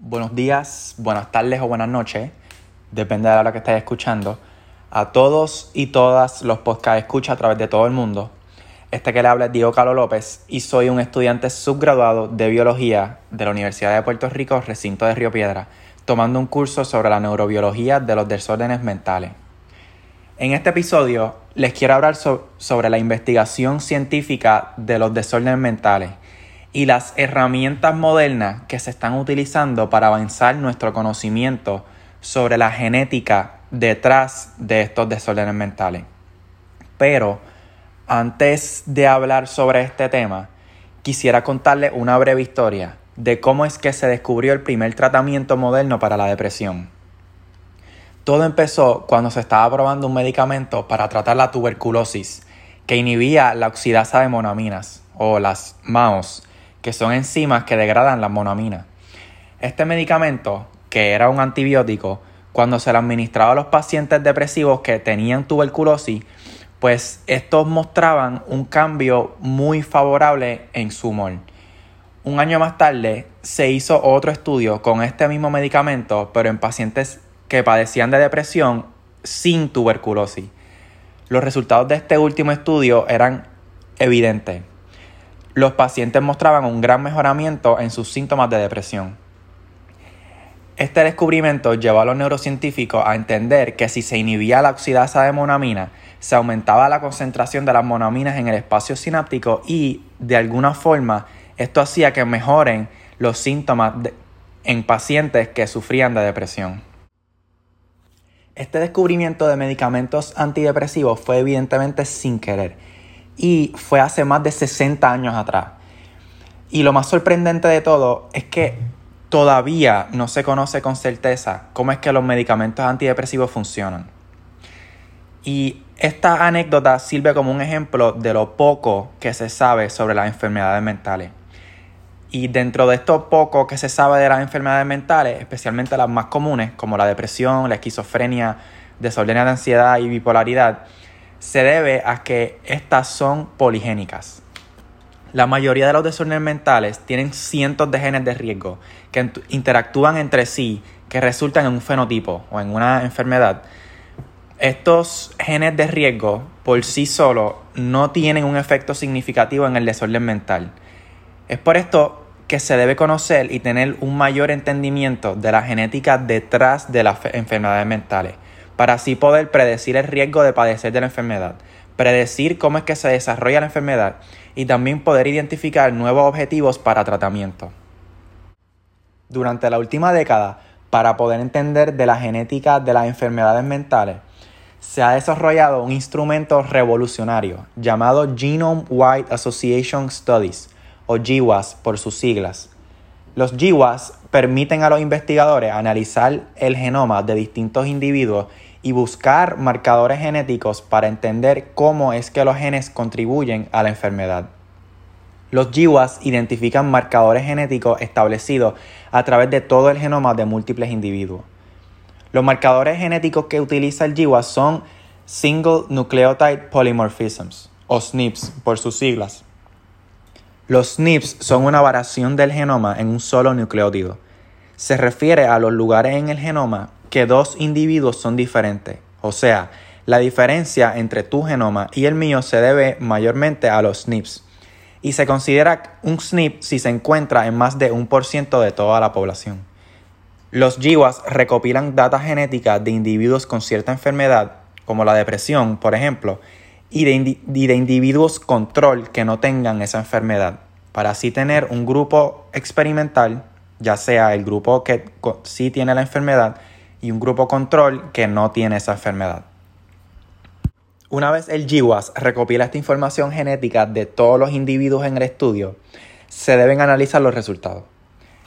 buenos días, buenas tardes o buenas noches, depende de la hora que estéis escuchando, a todos y todas los podcasts escucha a través de todo el mundo. Este que le habla es Diego Carlos López y soy un estudiante subgraduado de biología de la Universidad de Puerto Rico, recinto de Río Piedra, tomando un curso sobre la neurobiología de los desórdenes mentales. En este episodio les quiero hablar sobre la investigación científica de los desórdenes mentales y las herramientas modernas que se están utilizando para avanzar nuestro conocimiento sobre la genética detrás de estos desórdenes mentales. Pero antes de hablar sobre este tema, quisiera contarles una breve historia de cómo es que se descubrió el primer tratamiento moderno para la depresión. Todo empezó cuando se estaba probando un medicamento para tratar la tuberculosis que inhibía la oxidasa de monaminas o las MAOs que son enzimas que degradan las monaminas. Este medicamento, que era un antibiótico, cuando se lo administraba a los pacientes depresivos que tenían tuberculosis, pues estos mostraban un cambio muy favorable en su humor. Un año más tarde se hizo otro estudio con este mismo medicamento, pero en pacientes que padecían de depresión sin tuberculosis. Los resultados de este último estudio eran evidentes los pacientes mostraban un gran mejoramiento en sus síntomas de depresión. Este descubrimiento llevó a los neurocientíficos a entender que si se inhibía la oxidasa de monamina, se aumentaba la concentración de las monaminas en el espacio sináptico y, de alguna forma, esto hacía que mejoren los síntomas en pacientes que sufrían de depresión. Este descubrimiento de medicamentos antidepresivos fue evidentemente sin querer y fue hace más de 60 años atrás. Y lo más sorprendente de todo es que todavía no se conoce con certeza cómo es que los medicamentos antidepresivos funcionan. Y esta anécdota sirve como un ejemplo de lo poco que se sabe sobre las enfermedades mentales. Y dentro de esto poco que se sabe de las enfermedades mentales, especialmente las más comunes, como la depresión, la esquizofrenia, desorden de ansiedad y bipolaridad, se debe a que estas son poligénicas. La mayoría de los desórdenes mentales tienen cientos de genes de riesgo que interactúan entre sí, que resultan en un fenotipo o en una enfermedad. Estos genes de riesgo por sí solos no tienen un efecto significativo en el desorden mental. Es por esto que se debe conocer y tener un mayor entendimiento de la genética detrás de las enfermedades mentales para así poder predecir el riesgo de padecer de la enfermedad, predecir cómo es que se desarrolla la enfermedad y también poder identificar nuevos objetivos para tratamiento. Durante la última década, para poder entender de la genética de las enfermedades mentales, se ha desarrollado un instrumento revolucionario llamado Genome Wide Association Studies, o GWAS por sus siglas. Los GWAS permiten a los investigadores analizar el genoma de distintos individuos y buscar marcadores genéticos para entender cómo es que los genes contribuyen a la enfermedad. Los GWAS identifican marcadores genéticos establecidos a través de todo el genoma de múltiples individuos. Los marcadores genéticos que utiliza el GWAS son Single Nucleotide Polymorphisms, o SNPs por sus siglas. Los SNPs son una variación del genoma en un solo nucleótido. Se refiere a los lugares en el genoma que dos individuos son diferentes. O sea, la diferencia entre tu genoma y el mío se debe mayormente a los SNPs. Y se considera un SNP si se encuentra en más de un por ciento de toda la población. Los GWAS recopilan data genética de individuos con cierta enfermedad, como la depresión, por ejemplo, y de, y de individuos control que no tengan esa enfermedad, para así tener un grupo experimental, ya sea el grupo que sí tiene la enfermedad, y un grupo control que no tiene esa enfermedad. Una vez el GWAS recopila esta información genética de todos los individuos en el estudio, se deben analizar los resultados.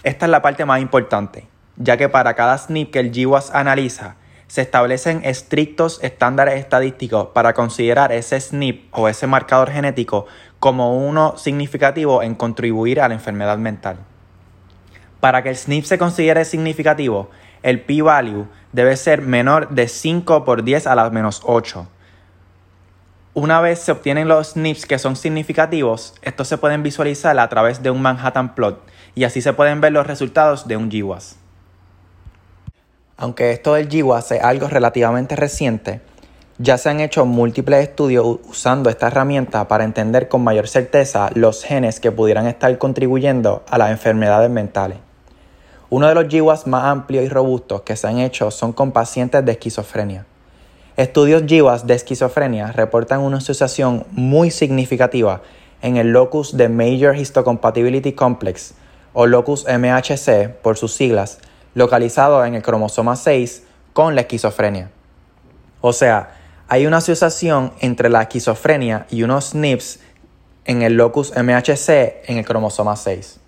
Esta es la parte más importante, ya que para cada SNP que el GWAS analiza, se establecen estrictos estándares estadísticos para considerar ese SNP o ese marcador genético como uno significativo en contribuir a la enfermedad mental. Para que el SNP se considere significativo, el p-value debe ser menor de 5 por 10 a la menos 8. Una vez se obtienen los SNPs que son significativos, estos se pueden visualizar a través de un Manhattan plot y así se pueden ver los resultados de un GWAS. Aunque esto del GWAS es algo relativamente reciente, ya se han hecho múltiples estudios usando esta herramienta para entender con mayor certeza los genes que pudieran estar contribuyendo a las enfermedades mentales. Uno de los GWAS más amplios y robustos que se han hecho son con pacientes de esquizofrenia. Estudios GWAS de esquizofrenia reportan una asociación muy significativa en el locus de Major Histocompatibility Complex, o locus MHC por sus siglas, localizado en el cromosoma 6 con la esquizofrenia. O sea, hay una asociación entre la esquizofrenia y unos SNPs en el locus MHC en el cromosoma 6.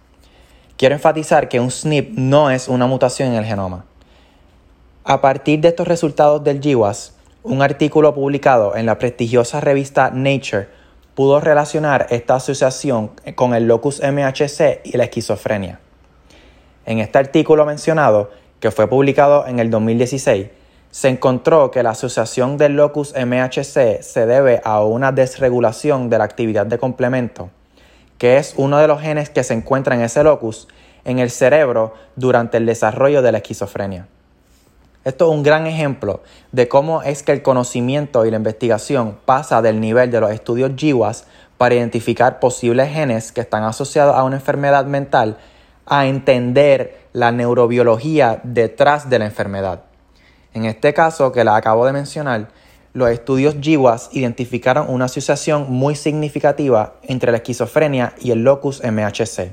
Quiero enfatizar que un SNP no es una mutación en el genoma. A partir de estos resultados del GWAS, un artículo publicado en la prestigiosa revista Nature pudo relacionar esta asociación con el locus MHC y la esquizofrenia. En este artículo mencionado, que fue publicado en el 2016, se encontró que la asociación del locus MHC se debe a una desregulación de la actividad de complemento, que es uno de los genes que se encuentra en ese locus en el cerebro durante el desarrollo de la esquizofrenia. Esto es un gran ejemplo de cómo es que el conocimiento y la investigación pasa del nivel de los estudios GWAS para identificar posibles genes que están asociados a una enfermedad mental a entender la neurobiología detrás de la enfermedad. En este caso que la acabo de mencionar, los estudios GWAS identificaron una asociación muy significativa entre la esquizofrenia y el locus MHC.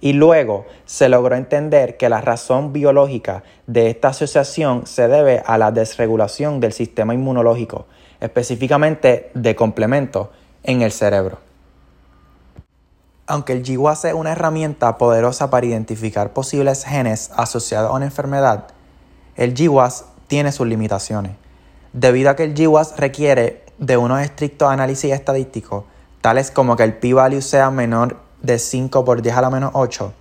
Y luego se logró entender que la razón biológica de esta asociación se debe a la desregulación del sistema inmunológico, específicamente de complemento en el cerebro. Aunque el GWAS es una herramienta poderosa para identificar posibles genes asociados a una enfermedad, el GWAS tiene sus limitaciones. Debido a que el GWAS requiere de unos estrictos análisis estadísticos, tales como que el p-value sea menor de 5 por 10 a la menos 8,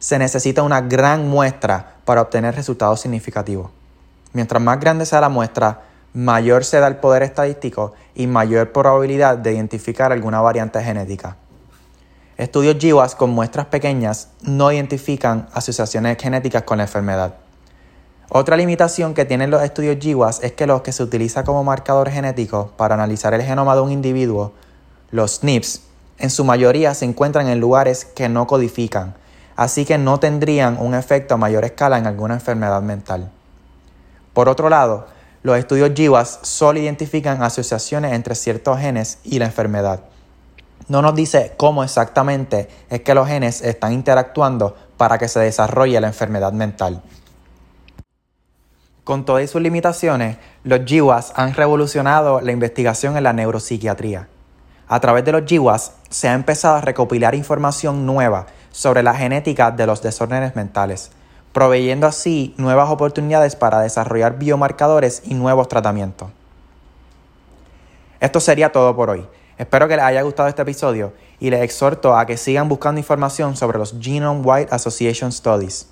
se necesita una gran muestra para obtener resultados significativos. Mientras más grande sea la muestra, mayor será el poder estadístico y mayor probabilidad de identificar alguna variante genética. Estudios GWAS con muestras pequeñas no identifican asociaciones genéticas con la enfermedad. Otra limitación que tienen los estudios GWAS es que los que se utiliza como marcador genético para analizar el genoma de un individuo, los SNPs, en su mayoría se encuentran en lugares que no codifican, así que no tendrían un efecto a mayor escala en alguna enfermedad mental. Por otro lado, los estudios GWAS solo identifican asociaciones entre ciertos genes y la enfermedad. No nos dice cómo exactamente es que los genes están interactuando para que se desarrolle la enfermedad mental. Con todas sus limitaciones, los GWAS han revolucionado la investigación en la neuropsiquiatría. A través de los GWAS se ha empezado a recopilar información nueva sobre la genética de los desórdenes mentales, proveyendo así nuevas oportunidades para desarrollar biomarcadores y nuevos tratamientos. Esto sería todo por hoy. Espero que les haya gustado este episodio y les exhorto a que sigan buscando información sobre los Genome Wide Association Studies.